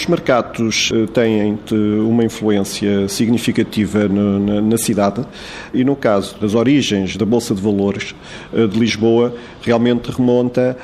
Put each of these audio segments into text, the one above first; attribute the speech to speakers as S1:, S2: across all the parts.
S1: Os mercados eh, têm uma influência significativa na, cidade e, no caso das origens da Bolsa de Valores eh, de Lisboa, realmente remonta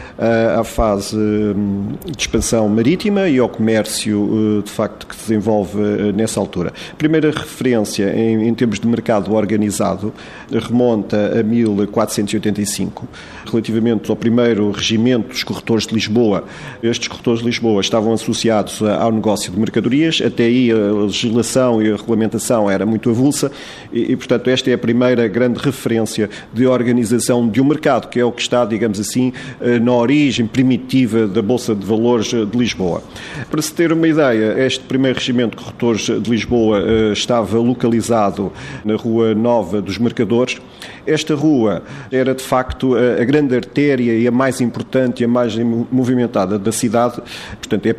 S1: à fase hum, de expansão marítima e ao comércio, eh, de facto, que se desenvolve nessa altura. A primeira referência em termos de mercado organizado remonta a 1485, relativamente ao primeiro regimento dos corretores de Lisboa. Estes corretores de Lisboa estavam associados a ao negócio de mercadorias. Até aí a legislação e a regulamentação era muito avulsa e, e, portanto, esta é a primeira grande referência de organização de um mercado, que é o que está, digamos assim, eh, na origem primitiva da Bolsa de Valores de Lisboa. Para se ter uma ideia, este primeiro regimento de corretores de Lisboa eh, estava localizado na Rua Nova dos Mercadores. Esta rua era, de facto, a grande artéria e a mais importante e a mais movimentada da cidade, portanto, é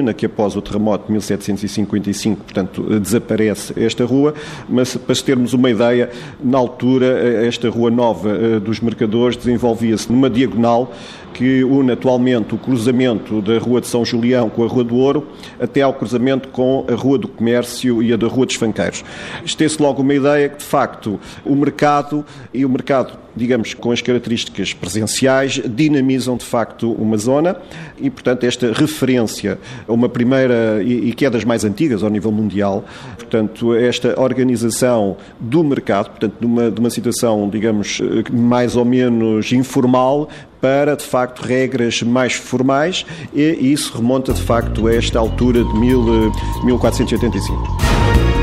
S1: pré-Pombalina, que após o terremoto de 1755, portanto, desaparece esta rua, mas para termos uma ideia, na altura, esta rua nova eh, dos mercadores desenvolvia-se numa diagonal que une atualmente o cruzamento da Rua de São Julião com a Rua do Ouro até ao cruzamento com a Rua do Comércio e a da Rua dos Fanqueiros. Isto logo uma ideia que, de facto, o mercado e o mercado digamos, com as características presenciais, dinamizam de facto uma zona e, portanto, esta referência uma primeira, e que é das mais antigas ao nível mundial, portanto, esta organização do mercado, portanto, de uma, de uma situação, digamos, mais ou menos informal, para, de facto, regras mais formais e isso remonta, de facto, a esta altura de 1485.